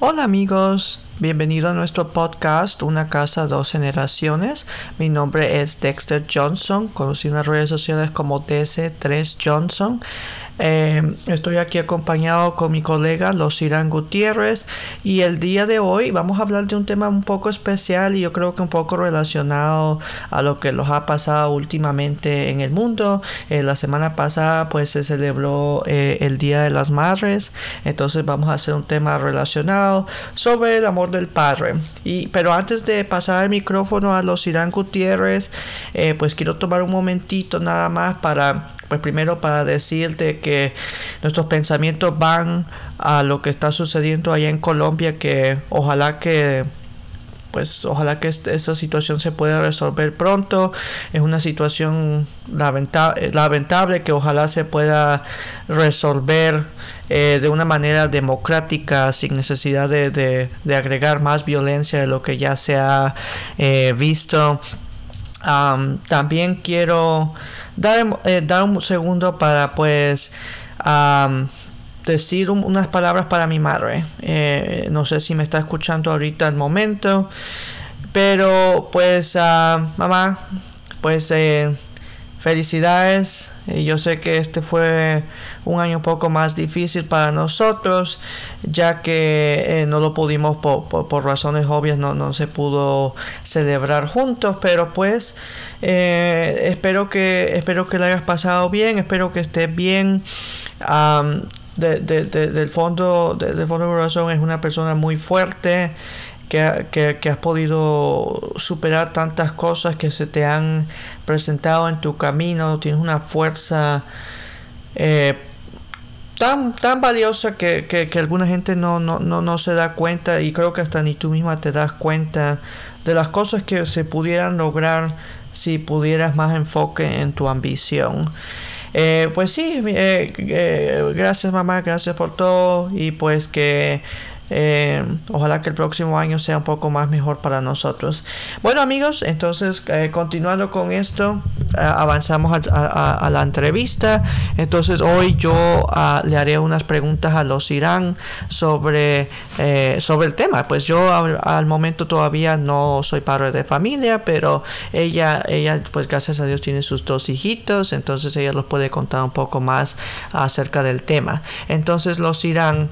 Hola amigos, bienvenido a nuestro podcast Una casa, dos generaciones. Mi nombre es Dexter Johnson, conocido en las redes sociales como DC3 Johnson. Eh, estoy aquí acompañado con mi colega Los Irán Gutiérrez y el día de hoy vamos a hablar de un tema un poco especial y yo creo que un poco relacionado a lo que nos ha pasado últimamente en el mundo. Eh, la semana pasada pues se celebró eh, el Día de las Madres, entonces vamos a hacer un tema relacionado sobre el amor del padre. Y, pero antes de pasar el micrófono a Los Irán Gutiérrez, pues quiero tomar un momentito nada más para pues primero para decirte que nuestros pensamientos van a lo que está sucediendo allá en Colombia, que ojalá que pues ojalá que esa situación se pueda resolver pronto. Es una situación lamentable que ojalá se pueda resolver eh, de una manera democrática sin necesidad de, agregar más violencia de lo que ya se ha eh, visto. También quiero dar, eh, dar un segundo para pues decir unas palabras para mi madre. Eh, no sé si me está escuchando ahorita el momento. Pero pues mamá, pues eh, felicidades. yo sé que este fue un año un poco más difícil para nosotros, ya que eh, no lo pudimos por, razones obvias, no, no, se pudo celebrar juntos, pero pues eh, espero que espero que lo hayas pasado bien, espero que estés bien. del fondo del fondo del corazón es una persona muy fuerte que, que, has podido superar tantas cosas que se te han presentado en tu camino tienes una fuerza eh, tan, tan valiosa que, que, alguna gente no, no, no, no se da cuenta y creo que hasta ni tú misma te das cuenta de las cosas que se pudieran lograr si pudieras más enfoque en tu ambición. Eh, pues sí, eh, gracias mamá, gracias por todo y pues que eh, ojalá que el próximo año sea un poco más mejor para nosotros. Bueno amigos, entonces eh, continuando con esto, eh, avanzamos a, la entrevista. Entonces hoy yo ah, le haré unas preguntas a los Irán sobre, sobre el tema. Pues yo al, momento todavía no soy padre de familia, pero ella, ella pues gracias a Dios tiene sus dos hijitos, entonces ella los puede contar un poco más acerca del tema. Entonces los Irán,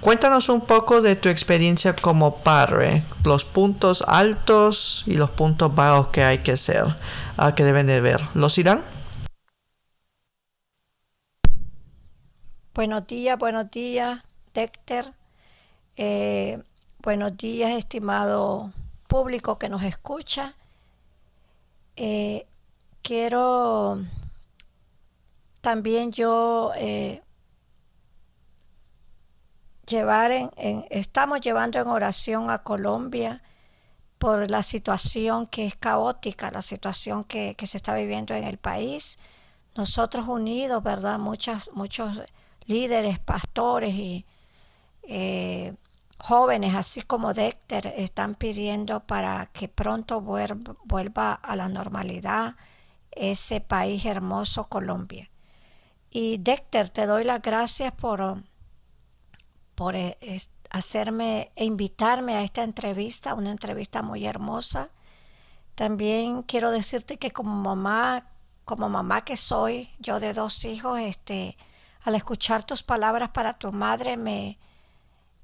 cuéntanos un poco de tu experiencia como padre, los puntos altos y los puntos bajos que hay que ser, a que deben de ver. ¿Los irán? Buenos días, buenos días, Dexter. Eh, buenos días, estimado público que nos escucha. Eh, quiero también yo eh, llevar en, estamos llevando en oración a Colombia por la situación que es caótica, la situación que, se está viviendo en el país. Nosotros unidos, ¿verdad? Muchas, muchos líderes, pastores y eh, jóvenes, así como Dexter, están pidiendo para que pronto vuelva, vuelva a la normalidad ese país hermoso, Colombia. Y Dexter, te doy las gracias por por eh, hacerme e invitarme a esta entrevista, una entrevista muy hermosa. También quiero decirte que como mamá, como mamá que soy, yo de dos hijos, este, al escuchar tus palabras para tu madre me,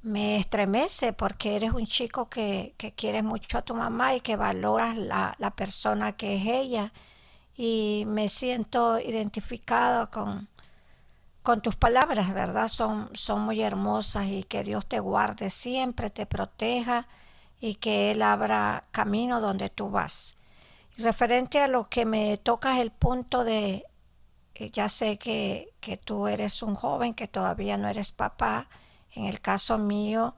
me estremece porque eres un chico que, que quieres mucho a tu mamá y que valoras la, la persona que es ella. Y me siento identificado con, con tus palabras, ¿verdad? Son, son muy hermosas y que Dios te guarde siempre, te proteja y que Él abra camino donde tú vas. Referente a lo que me tocas el punto de, eh, ya sé que, que tú eres un joven, que todavía no eres papá, en el caso mío,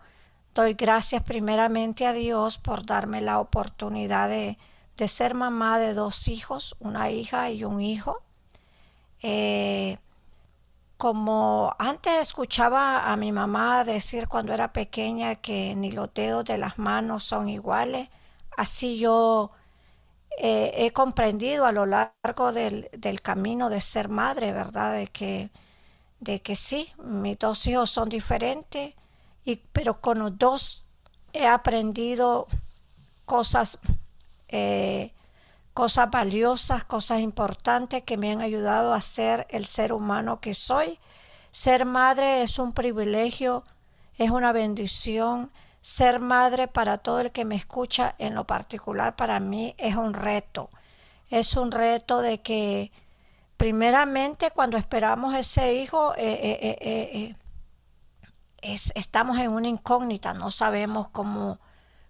doy gracias primeramente a Dios por darme la oportunidad de, de ser mamá de dos hijos, una hija y un hijo. Eh, como antes escuchaba a mi mamá decir cuando era pequeña que ni los dedos de las manos son iguales, así yo eh, he comprendido a lo largo del, camino de ser madre, ¿verdad? De que, de que sí, mis dos hijos son diferentes y, pero con los dos he aprendido cosas, eh, cosas valiosas, cosas importantes que me han ayudado a ser el ser humano que soy. Ser madre es un privilegio, es una bendición. Ser madre para todo el que me escucha, en lo particular para mí, es un reto. Es un reto de que primeramente cuando esperamos ese hijo, eh, eh, eh, es, estamos en una incógnita, no sabemos cómo,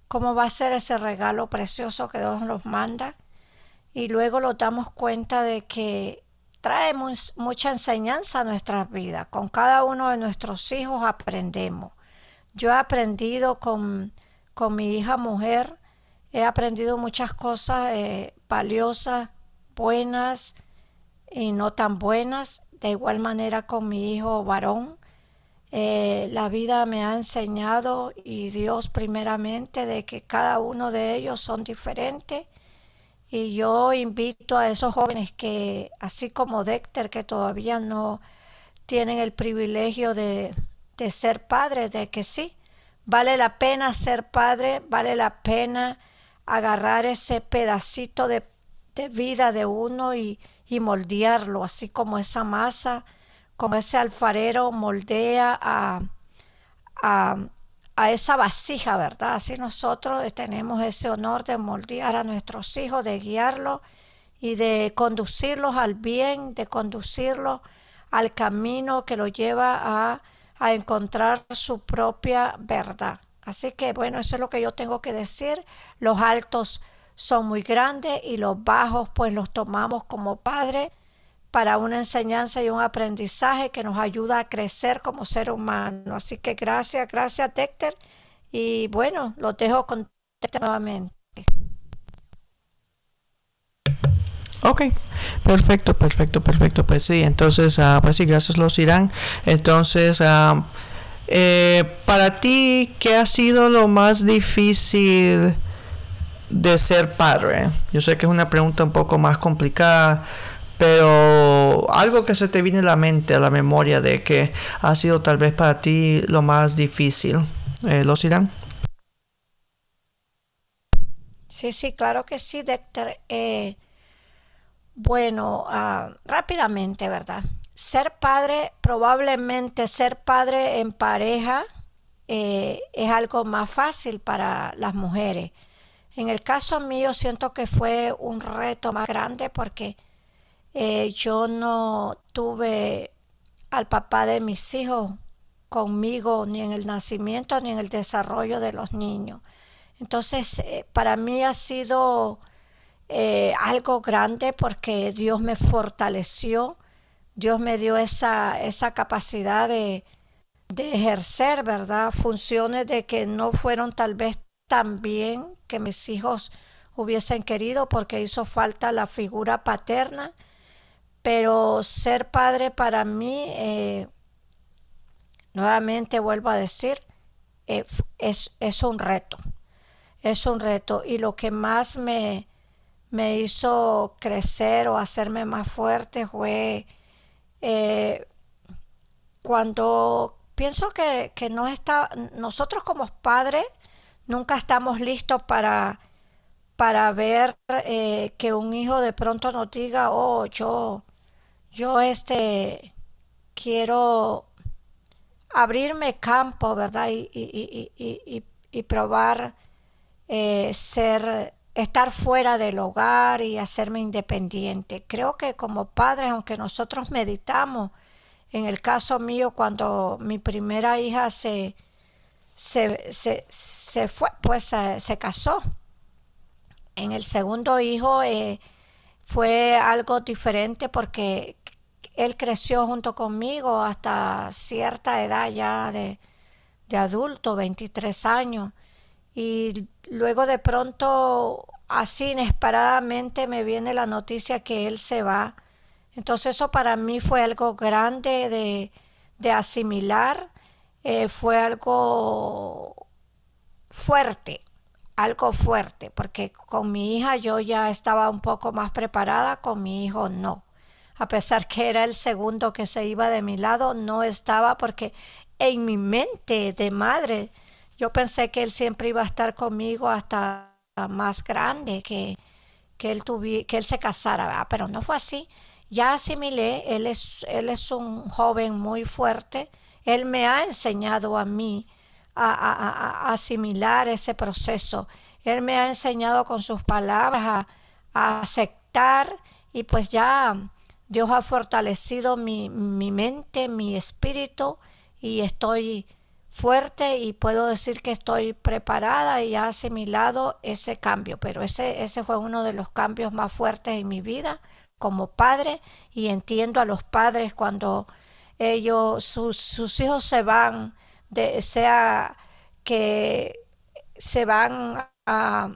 cómo va a ser ese regalo precioso que Dios nos manda. Y luego nos damos cuenta de que trae mucha enseñanza a nuestras vidas. Con cada uno de nuestros hijos aprendemos. Yo he aprendido con, con mi hija mujer, he aprendido muchas cosas valiosas, buenas, y no tan buenas. De igual manera con mi hijo varón. Eh, la vida me ha enseñado y Dios primeramente de que cada uno de ellos son diferentes. Y yo invito a esos jóvenes que, así como Dexter, que todavía no tienen el privilegio de, de ser padres, de que sí, vale la pena ser padre, vale la pena agarrar ese pedacito de, de vida de uno y, y moldearlo, así como esa masa, como ese alfarero moldea a, a, esa vasija, ¿verdad? Así nosotros tenemos ese honor de moldear a nuestros hijos, de guiarlos y de conducirlos al bien, de conducirlos al camino que los lleva a, a encontrar su propia verdad. Así que bueno, eso es lo que yo tengo que decir. Los altos son muy grandes y los bajos pues los tomamos como padres para una enseñanza y un aprendizaje que nos ayuda a crecer como ser humano. Así que gracias, gracias Dexter y bueno, los dejo con Dexter nuevamente. Ok, perfecto, perfecto, perfecto. Pues sí, entonces, uh, pues sí, gracias los Irán. Entonces, uh, eh, para ti, ¿qué ha sido lo más difícil? de ser padre? Yo sé que es una pregunta un poco más complicada, pero algo que se te viene a la mente, a la memoria de que ha sido tal vez para ti lo más difícil. Eh, ¿Los? Sí, sí, claro que sí, Dexter. Eh, bueno, ah, rápidamente, ¿verdad? Ser padre, probablemente ser padre en pareja eh, es algo más fácil para las mujeres en el caso mío siento que fue un reto más grande porque eh, yo no tuve al papá de mis hijos conmigo ni en el nacimiento ni en el desarrollo de los niños. Entonces, eh, para mí ha sido eh, algo grande porque Dios me fortaleció, Dios me dio esa, esa capacidad de, de ejercer, ¿verdad? Funciones de que no fueron tal vez tan bien que mis hijos hubiesen querido porque hizo falta la figura paterna, pero ser padre para mí, eh, nuevamente vuelvo a decir, eh, es, es, un reto, es un reto. Y lo que más me, me hizo crecer o hacerme más fuerte fue eh, cuando pienso que, que no está, nosotros como padres, nunca estamos listos para, para ver que un hijo de pronto nos diga, oh, yo, yo este, quiero abrirme campo, ¿verdad? Y, y, y, y probar eh, ser, estar fuera del hogar y hacerme independiente. Creo que como padres, aunque nosotros meditamos, en el caso mío, cuando mi primera hija se, se, se, fue, pues se, casó. En el segundo hijo eh, fue algo diferente porque él creció junto conmigo hasta cierta edad ya de, de adulto, 23 años. Y luego de pronto, así inesperadamente, me viene la noticia que él se va. Entonces eso para mí fue algo grande de, de asimilar eh, fue algo fuerte, algo fuerte, porque con mi hija yo ya estaba un poco más preparada, con mi hijo no. A pesar que era el segundo que se iba de mi lado, no estaba porque en mi mente de madre, yo pensé que él siempre iba a estar conmigo hasta más grande, que, que, él, que él se casara, pero no fue así. Ya asimilé, él es, él es un joven muy fuerte, él me ha enseñado a mí a, asimilar ese proceso, él me ha enseñado con sus palabras a, aceptar y pues ya Dios ha fortalecido mi, mi mente, mi espíritu y estoy fuerte y puedo decir que estoy preparada y ha asimilado ese cambio, pero ese, ese fue uno de los cambios más fuertes en mi vida como padre y entiendo a los padres cuando ellos, sus, sus hijos se van, de, sea que se van a,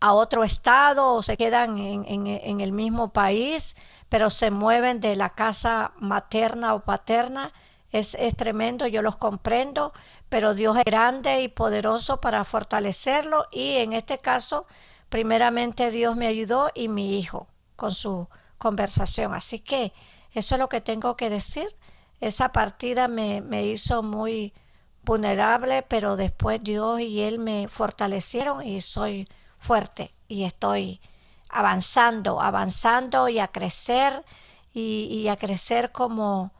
a otro estado o se quedan en, en, en el mismo país, pero se mueven de la casa materna o paterna es, tremendo, yo los comprendo, pero Dios es grande y poderoso para fortalecerlo y en este caso, primeramente Dios me ayudó y mi hijo con su conversación. Así que eso es lo que tengo que decir. Esa partida me, me hizo muy vulnerable, pero después Dios y Él me fortalecieron y soy fuerte y estoy avanzando, avanzando y a crecer y, a crecer como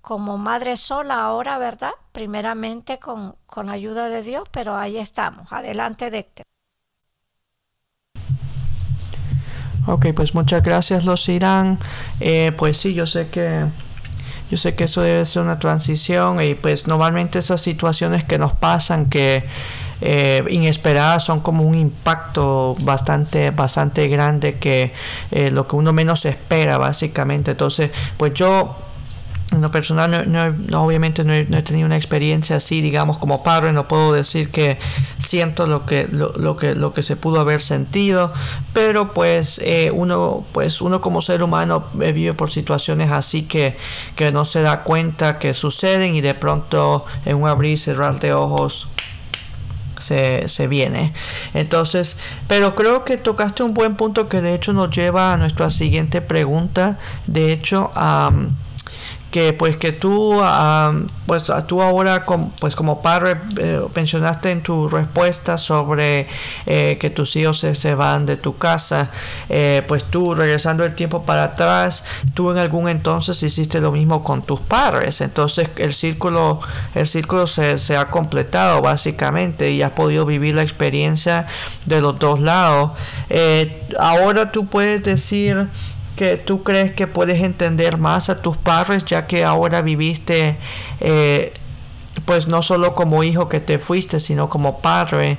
como madre sola ahora, ¿verdad? Primeramente con, con ayuda de Dios, pero ahí estamos. Adelante, Décter. Ok, pues muchas gracias, los Irán. Eh, pues sí, yo sé que yo sé que eso debe ser una transición y pues normalmente esas situaciones que nos pasan que eh, inesperadas son como un impacto bastante bastante grande que eh, lo que uno menos espera básicamente. Entonces, pues yo en lo personal, no, obviamente no he, tenido una experiencia así, digamos, como padre, no puedo decir que siento lo que, lo, que, lo que se pudo haber sentido, pero pues eh, uno, pues uno como ser humano vive por situaciones así que, que no se da cuenta que suceden y de pronto en un abrir y cerrar de ojos se, se, viene. Entonces, pero creo que tocaste un buen punto que de hecho nos lleva a nuestra siguiente pregunta. De hecho, que pues que tú pues tú ahora pues como padre eh, mencionaste en tu respuesta sobre eh, que tus hijos se, van de tu casa. Eh, pues tú regresando el tiempo para atrás tú en algún entonces hiciste lo mismo con tus padres entonces el círculo el círculo se, se ha completado básicamente y has podido vivir la experiencia de los dos lados. Ahora tú puedes decir que tú crees que puedes entender más a tus padres ya que ahora viviste eh, pues no solo como hijo que te fuiste sino como padre.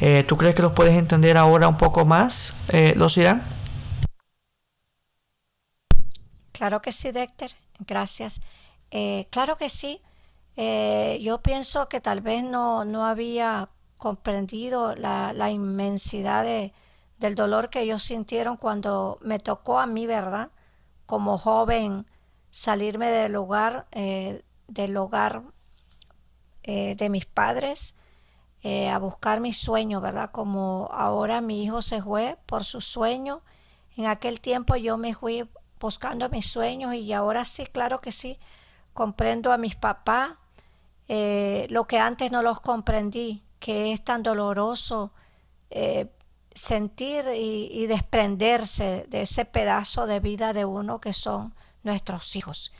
Eh, tú crees que los puedes entender ahora un poco más eh, los irán claro que sí Dexter. Gracias. Claro que sí. Yo pienso que tal vez no, no había comprendido la, la inmensidad de, del dolor que ellos sintieron cuando me tocó a mí, ¿verdad? Como joven salirme del hogar, eh, del hogar eh, de mis padres, eh, a buscar mi sueño, ¿verdad? Como ahora mi hijo se fue por su sueño, en aquel tiempo yo me fui buscando mis sueños y ahora sí, claro que sí, comprendo a mis papás, lo que antes no los comprendí, que es tan doloroso sentir y, desprenderse de ese pedazo de vida de uno que son nuestros hijos.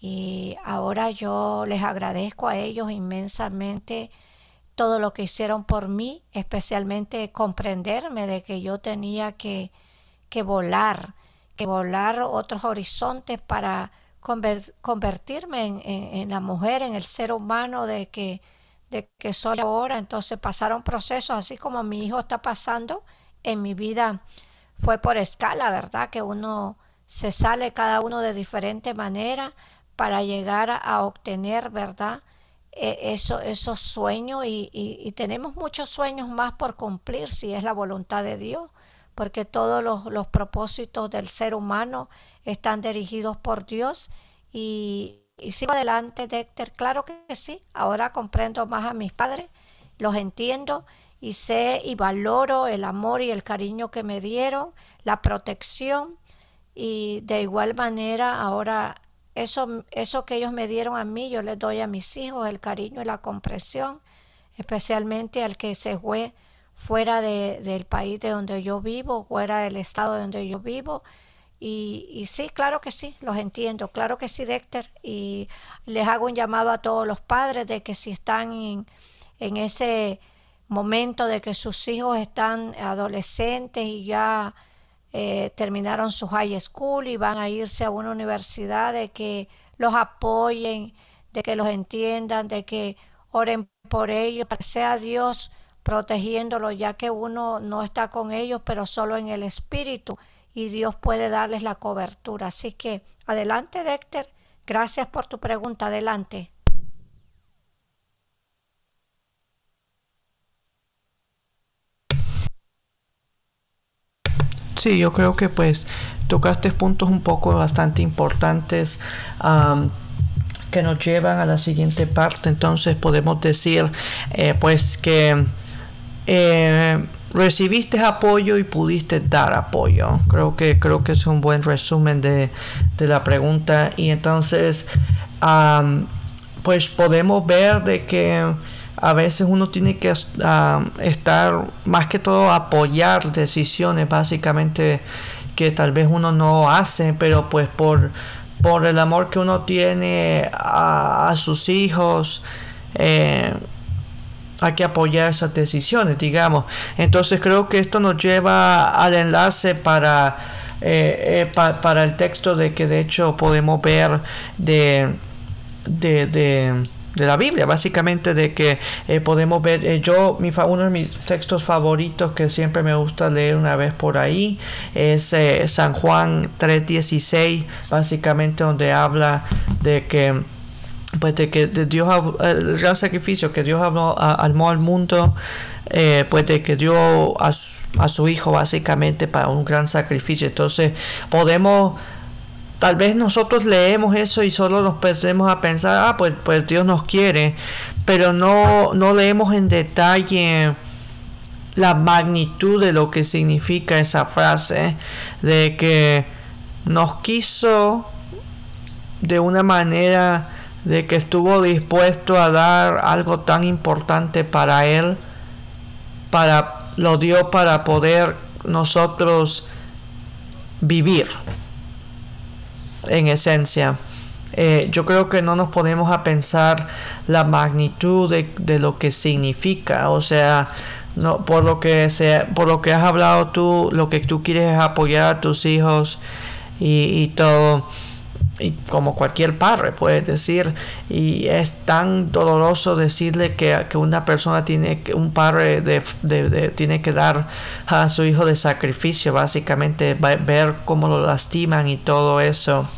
Y ahora yo les agradezco a ellos inmensamente todo lo que hicieron por mí, especialmente comprenderme de que yo tenía que, que volar, que volar otros horizontes para convertirme en, en, la mujer, en el ser humano de que, de que soy ahora. Entonces pasaron procesos así como mi hijo está pasando en mi vida fue por escala, ¿verdad? Que uno se sale cada uno de diferente manera para llegar a obtener, ¿verdad? E, eso, esos sueños y, y, tenemos muchos sueños más por cumplir si es la voluntad de Dios, porque todos los, los propósitos del ser humano están dirigidos por Dios y, y sigo adelante, Dexter, claro que sí, ahora comprendo más a mis padres, los entiendo y sé y valoro el amor y el cariño que me dieron, la protección y de igual manera ahora eso, eso que ellos me dieron a mí, yo les doy a mis hijos, el cariño y la comprensión, especialmente al que se fue fuera de, del país de donde yo vivo, fuera del estado de donde yo vivo. Y, sí, claro que sí, los entiendo, claro que sí, Dexter. Y les hago un llamado a todos los padres de que si están en, en ese momento de que sus hijos están adolescentes y ya eh, terminaron su high school y van a irse a una universidad, de que los apoyen, de que los entiendan, de que oren por ellos, para que sea Dios protegiéndolos, ya que uno no está con ellos, pero solo en el espíritu, y Dios puede darles la cobertura. Así que adelante, Dexter. Gracias por tu pregunta. Adelante. Sí, yo creo que pues tocaste puntos un poco bastante importantes que nos llevan a la siguiente parte. Entonces podemos decir eh, pues que eh, recibiste apoyo y pudiste dar apoyo. Creo que creo que es un buen resumen de, de la pregunta. Y entonces pues podemos ver de que a veces uno tiene que estar más que todo apoyar decisiones básicamente que tal vez uno no hace, pero pues por, por el amor que uno tiene a, sus hijos, eh, hay que apoyar esas decisiones, digamos. Entonces creo que esto nos lleva al enlace para, eh, eh, para el texto de que de hecho podemos ver de de la Biblia, básicamente de que eh, podemos ver, eh, yo, uno de mis textos favoritos que siempre me gusta leer una vez por ahí es eh, San Juan 3.16, básicamente donde habla de que pues de que de Dios el gran sacrificio que Dios amó, al mundo pues de que dio a a su hijo básicamente para un gran sacrificio. Entonces podemos tal vez nosotros leemos eso y solo nos pensemos a pensar, ah, pues, pues Dios nos quiere, pero no, no leemos en detalle la magnitud de lo que significa esa frase, de que nos quiso de una manera de que estuvo dispuesto a dar algo tan importante para él, para lo dio para poder nosotros vivir en esencia. Eh, yo creo que no nos ponemos a pensar la magnitud de, lo que significa. O sea, no, por lo que sea, por lo que has hablado tú, lo que tú quieres es apoyar a tus hijos y, y todo. Y como cualquier padre puede decir, y es tan doloroso decirle que, que una persona tiene que, un padre de, de, tiene que dar a su hijo de sacrificio, básicamente ver cómo lo lastiman y todo eso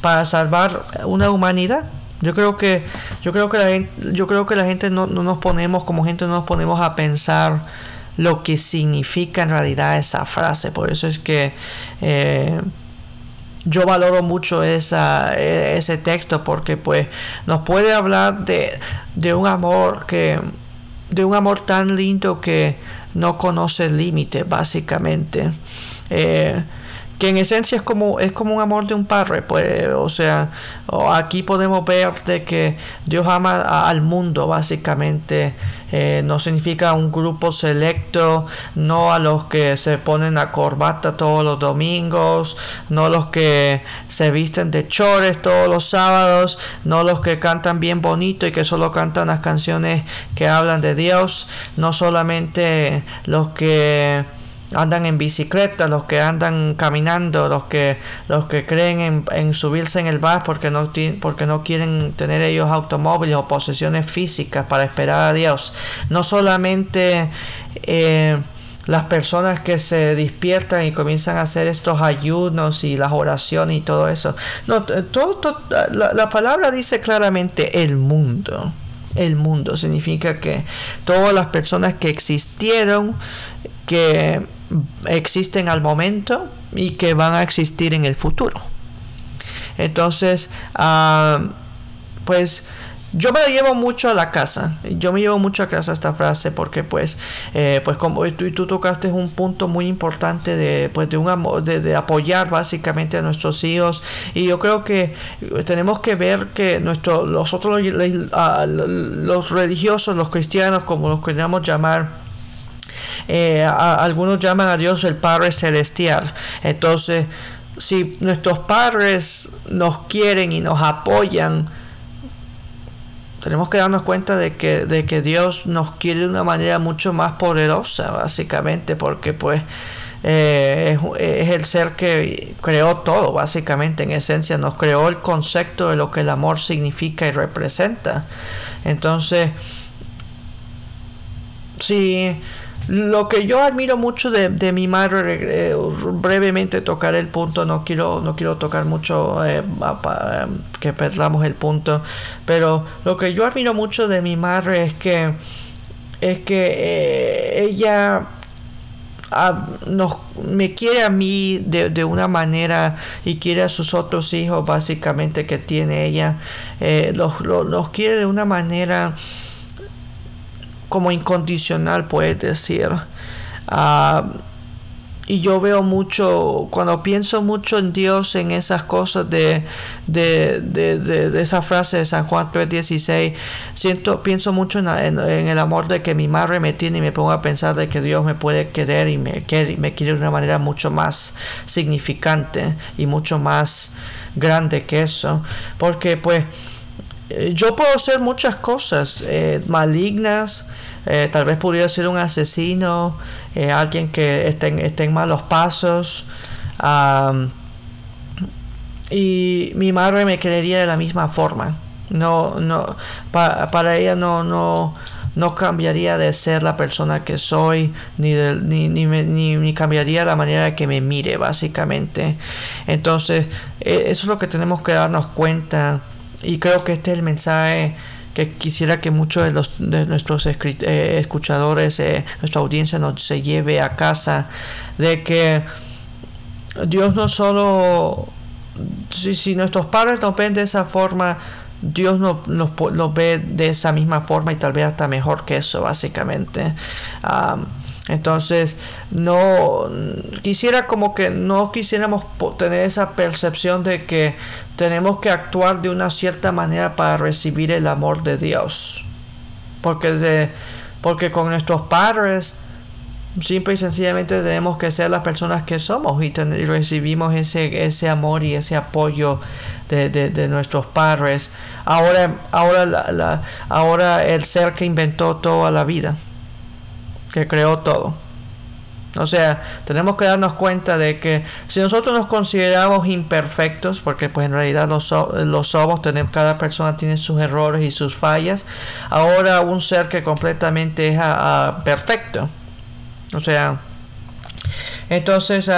para salvar una humanidad. Yo creo que yo creo que la gente, yo creo que la gente no, nos ponemos como gente no nos ponemos a pensar lo que significa en realidad esa frase. Por eso es que eh, yo valoro mucho esa, e, ese texto porque pues nos puede hablar de, de un amor que de un amor tan lindo que no conoce límite básicamente. Eh, que en esencia es como, es como un amor de un padre, pues, o sea, aquí podemos ver de que Dios ama al mundo, básicamente, eh, no significa un grupo selecto, no a los que se ponen a corbata todos los domingos, no los que se visten de chores todos los sábados, no los que cantan bien bonito y que solo cantan las canciones que hablan de Dios, no solamente los que andan en bicicleta, los que andan caminando, los que los que creen en, subirse en el bus porque no porque no quieren tener ellos automóviles o posesiones físicas para esperar a Dios. No solamente eh, las personas que se despiertan y comienzan a hacer estos ayunos y las oraciones y todo eso. No, todo, la, la palabra dice claramente el mundo el mundo. Significa que todas las personas que existieron, que existen al momento y que van a existir en el futuro. Entonces, ah, pues yo me llevo mucho a la casa. Yo me llevo mucho a casa esta frase porque pues, eh, pues como tú, tú tocaste un punto muy importante de, pues, de, un amor, de, apoyar básicamente a nuestros hijos. Y yo creo que tenemos que ver que nuestro, nosotros los, religiosos, los cristianos, como los queramos llamar, eh, algunos llaman a Dios el Padre Celestial. Entonces, si nuestros padres nos quieren y nos apoyan, tenemos que darnos cuenta de que, de que Dios nos quiere de una manera mucho más poderosa, básicamente, porque pues eh, es, el ser que creó todo, básicamente, en esencia, nos creó el concepto de lo que el amor significa y representa. Entonces, si lo que yo admiro mucho de, mi madre, eh, brevemente tocaré el punto, no quiero, no quiero tocar mucho eh, para, que perdamos el punto, pero lo que yo admiro mucho de mi madre es que, es que eh, ella nos, me quiere a mí de, una manera y quiere a sus otros hijos básicamente que tiene ella, los, los quiere de una manera como incondicional, puedes decir. Ah, y yo veo mucho, cuando pienso mucho en Dios, en esas cosas de, de, de, de, esa frase de San Juan 3.16, siento, pienso mucho en, el amor de que mi madre me tiene y me pongo a pensar de que Dios me puede querer y me quiere, me quiere de una manera mucho más significante y mucho más grande que eso. Porque pues yo puedo hacer muchas cosas eh, malignas, eh, tal vez pudiera ser un asesino, eh, alguien que esté esté en malos pasos. y mi madre me creería de la misma forma. No, no, para ella no, no, no cambiaría de ser la persona que soy, ni, ni, ni, ni, cambiaría la manera que me mire, básicamente. Entonces, eso es lo que tenemos que darnos cuenta. Y creo que este es el mensaje que quisiera que muchos de, los, de nuestros eh, escuchadores, eh, nuestra audiencia nos se lleve a casa, de que Dios no solo, si, si nuestros padres nos ven de esa forma, Dios nos, nos, ve de esa misma forma y tal vez hasta mejor que eso, básicamente. Entonces, no quisiera como que no quisiéramos tener esa percepción de que tenemos que actuar de una cierta manera para recibir el amor de Dios. Porque, de, porque con nuestros padres, simple y sencillamente tenemos que ser las personas que somos y, recibimos ese, ese amor y ese apoyo de, de, nuestros padres. Ahora, ahora, la, ahora el ser que inventó toda la vida que creó todo. O sea, tenemos que darnos cuenta de que si nosotros nos consideramos imperfectos, porque pues en realidad los, somos, tenemos, cada persona tiene sus errores y sus fallas, ahora un ser que completamente es perfecto. O sea, entonces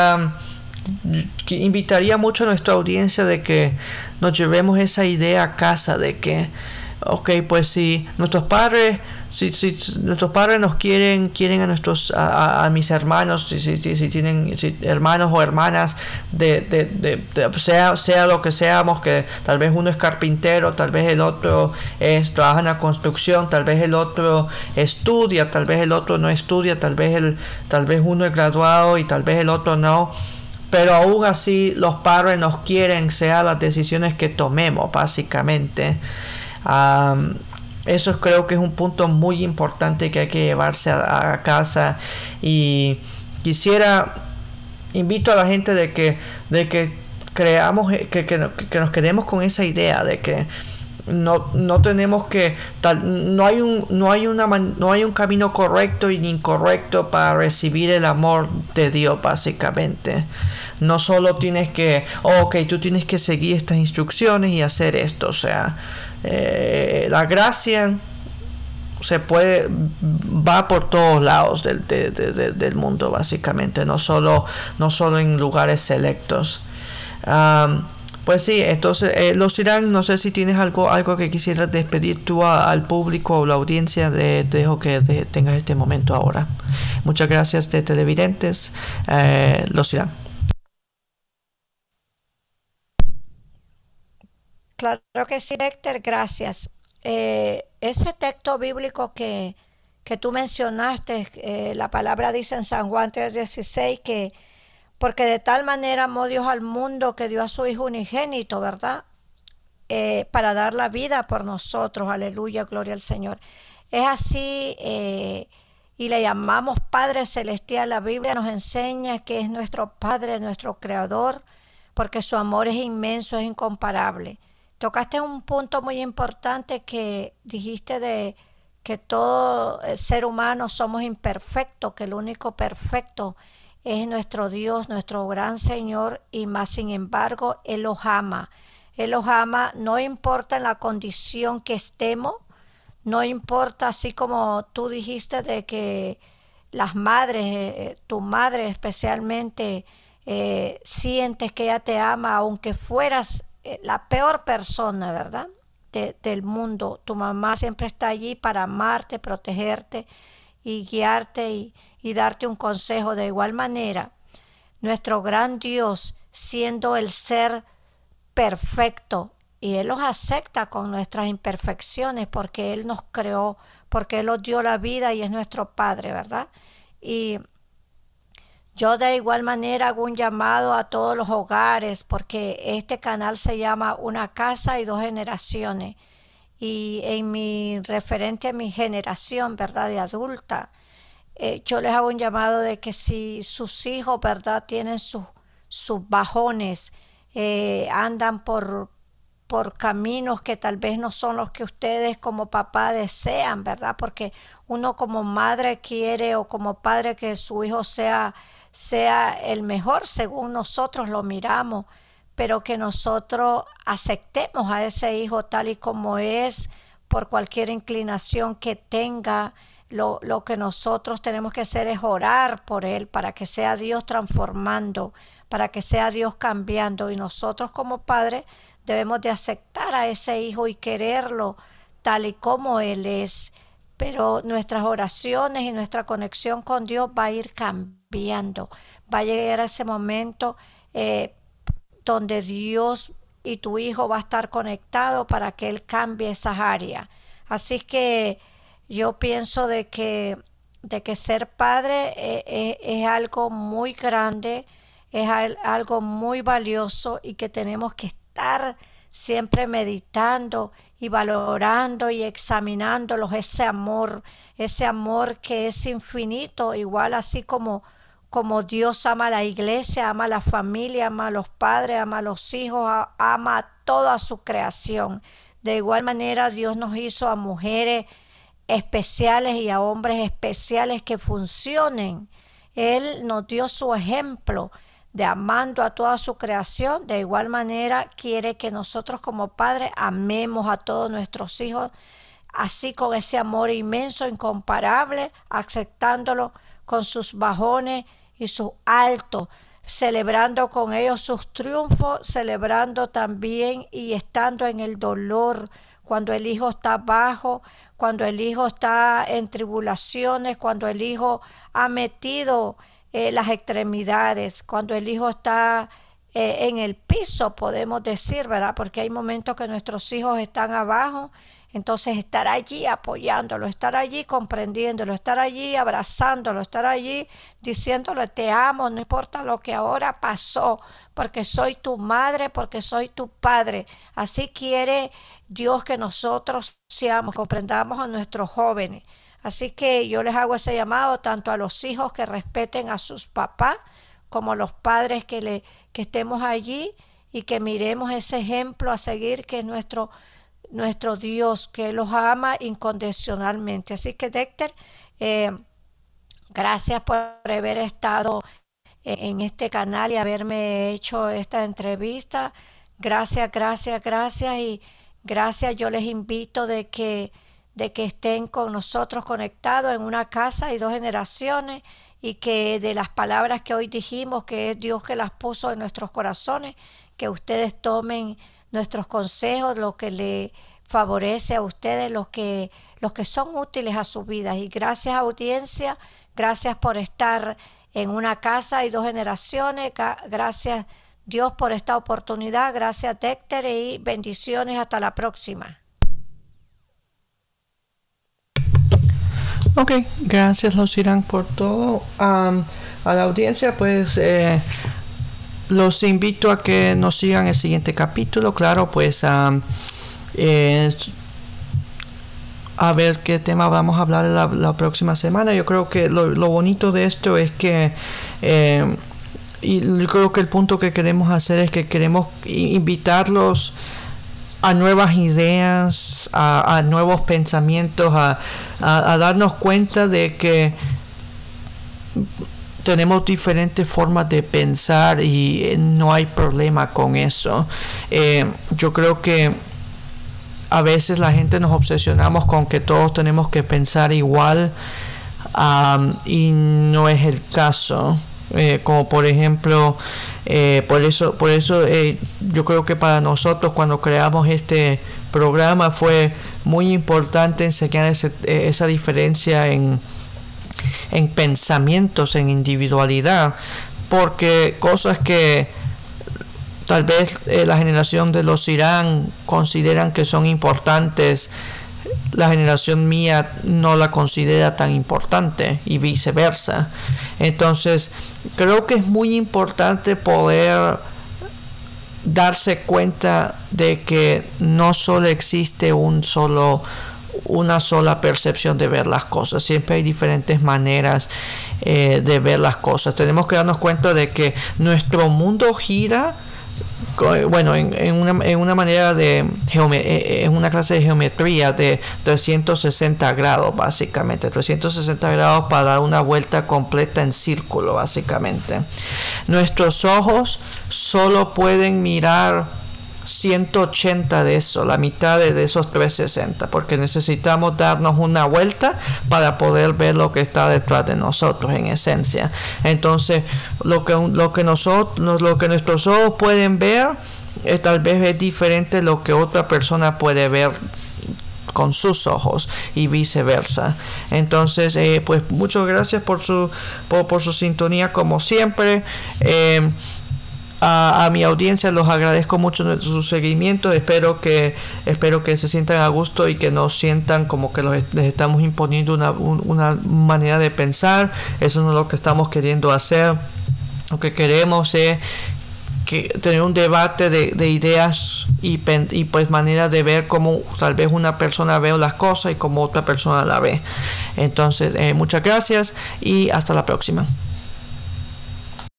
invitaría mucho a nuestra audiencia de que nos llevemos esa idea a casa de que, ok, pues si nuestros padres si, si nuestros padres nos quieren, quieren a nuestros, a, mis hermanos, si, si, si tienen hermanos o hermanas, de, de, de, sea, sea lo que seamos, que tal vez uno es carpintero, tal vez el otro es, trabaja en la construcción, tal vez el otro estudia, tal vez el otro no estudia, tal vez, el, tal vez uno es graduado y tal vez el otro no pero aún así los padres nos quieren, sea las decisiones que tomemos, básicamente. Eso creo que es un punto muy importante que hay que llevarse a, casa. Y quisiera invito a la gente de que de que creamos que, que, nos quedemos con esa idea de que no, no tenemos que tal, no hay un no hay una no hay un camino correcto y incorrecto para recibir el amor de Dios básicamente. No solo tienes que oh, ok tú tienes que seguir estas instrucciones y hacer esto o sea eh, la gracia se puede va por todos lados del, del mundo básicamente no solo no solo en lugares selectos. Pues sí entonces eh, los irán no sé si tienes algo algo que quisieras despedir tú al público o la audiencia de, dejo que tengas este momento ahora. Muchas gracias de televidentes eh, los irán Claro que sí, Héctor, gracias. eh, ese texto bíblico que, que tú mencionaste, eh, la palabra dice en San Juan 3:16 que porque de tal manera amó Dios al mundo que dio a su Hijo unigénito, ¿verdad? Eh, para dar la vida por nosotros, aleluya, gloria al Señor. Es así y le llamamos Padre Celestial. La Biblia nos enseña que es nuestro Padre, nuestro Creador, porque su amor es inmenso, es incomparable. Tocaste un punto muy importante que dijiste de que todo ser humano somos imperfectos, que el único perfecto es nuestro Dios, nuestro gran Señor, y más sin embargo, Él los ama. Él los ama, no importa en la condición que estemos, no importa, así como tú dijiste de que las madres, eh, tu madre especialmente, eh, sientes que ella te ama, aunque fueras eh, la peor persona, ¿verdad? del mundo. Tu mamá siempre está allí para amarte, protegerte y guiarte y, y darte un consejo. De igual manera, nuestro gran Dios, siendo el ser perfecto, y Él los acepta con nuestras imperfecciones porque Él nos creó, porque Él nos dio la vida y es nuestro Padre, ¿verdad? Y yo de igual manera hago un llamado a todos los hogares porque este canal se llama Una casa y dos generaciones. Y en mi referente a mi generación, ¿verdad? De adulta, eh, yo les hago un llamado de que si sus hijos, ¿verdad? Tienen sus, sus bajones, eh, andan por, por caminos que tal vez no son los que ustedes como papá desean, ¿verdad? Porque uno como madre quiere o como padre que su hijo sea sea el mejor según nosotros lo miramos, pero que nosotros aceptemos a ese hijo tal y como es por cualquier inclinación que tenga. Lo, lo que nosotros tenemos que hacer es orar por él para que sea Dios transformando, para que sea Dios cambiando y nosotros como padres debemos de aceptar a ese hijo y quererlo tal y como él es. Pero nuestras oraciones y nuestra conexión con Dios va a ir cambiando Va a llegar ese momento eh, donde Dios y tu hijo va a estar conectado para que Él cambie esas áreas. Así que yo pienso de que, de que ser padre eh, eh, es algo muy grande, es algo muy valioso y que tenemos que estar siempre meditando y valorando y examinándolos ese amor, ese amor que es infinito, igual así como como Dios ama a la iglesia, ama a la familia, ama a los padres, ama a los hijos, ama a toda su creación. De igual manera Dios nos hizo a mujeres especiales y a hombres especiales que funcionen. Él nos dio su ejemplo de amando a toda su creación. De igual manera quiere que nosotros como padres amemos a todos nuestros hijos, así con ese amor inmenso, incomparable, aceptándolo con sus bajones y sus altos, celebrando con ellos sus triunfos, celebrando también y estando en el dolor cuando el hijo está bajo, cuando el hijo está en tribulaciones, cuando el hijo ha metido eh, las extremidades, cuando el hijo está eh, en el piso, podemos decir, ¿verdad? Porque hay momentos que nuestros hijos están abajo entonces estar allí apoyándolo, estar allí comprendiéndolo, estar allí abrazándolo, estar allí diciéndole te amo, no importa lo que ahora pasó, porque soy tu madre, porque soy tu padre. Así quiere Dios que nosotros seamos, comprendamos a nuestros jóvenes. Así que yo les hago ese llamado tanto a los hijos que respeten a sus papás como a los padres que, le, que estemos allí y que miremos ese ejemplo a seguir que es nuestro nuestro Dios que los ama incondicionalmente. Así que Dexter, eh, gracias por haber estado en este canal y haberme hecho esta entrevista. Gracias, gracias, gracias y gracias. Yo les invito de que de que estén con nosotros conectados en una casa y dos generaciones y que de las palabras que hoy dijimos, que es Dios que las puso en nuestros corazones, que ustedes tomen nuestros consejos, lo que le favorece a ustedes, los que, los que son útiles a sus vidas. Y gracias audiencia, gracias por estar en una casa y dos generaciones, gracias Dios por esta oportunidad, gracias Dexter y bendiciones hasta la próxima. Ok, gracias los Irán por todo. a la audiencia pues eh, los invito a que nos sigan el siguiente capítulo. Claro, pues eh, a ver qué tema vamos a hablar la, próxima semana. Yo creo que lo, bonito de esto es que... Eh, y yo creo que el punto que queremos hacer es que queremos invitarlos a nuevas ideas, a, nuevos pensamientos, a, darnos cuenta de que tenemos diferentes formas de pensar y no hay problema con eso. Eh, yo creo que a veces la gente nos obsesionamos con que todos tenemos que pensar igual y no es el caso. Eh, como por ejemplo eh, por eso por eso eh, yo creo que para nosotros cuando creamos este programa fue muy importante enseñar esa diferencia en en pensamientos en individualidad porque cosas que tal vez la generación de los Irán consideran que son importantes la generación mía no la considera tan importante y viceversa. Entonces, creo que es muy importante poder darse cuenta de que no solo existe un solo una sola percepción de ver las cosas. Siempre hay diferentes maneras eh, de ver las cosas. Tenemos que darnos cuenta de que nuestro mundo gira bueno, en, una, en una manera de eh, eh, en una clase de geometría de 360 grados, básicamente. 360 grados para dar una vuelta completa en círculo, básicamente. Nuestros ojos solo pueden mirar 180 de eso, la mitad de esos 360, porque necesitamos darnos una vuelta para poder ver lo que está detrás de nosotros en esencia. Entonces, lo que, lo que, nosotros, lo que nuestros ojos pueden ver es, tal vez es diferente lo que otra persona puede ver con sus ojos y viceversa. Entonces, eh, pues muchas gracias por su, por, su sintonía como siempre. Eh, a, mi audiencia los agradezco mucho su seguimiento espero que espero que se sientan a gusto y que no sientan como que les estamos imponiendo una, una manera de pensar eso no es lo que estamos queriendo hacer lo que queremos es que tener un debate de, ideas y, y, pues manera de ver cómo tal vez una persona ve las cosas y cómo otra persona la ve. Entonces, eh, muchas gracias y hasta la próxima.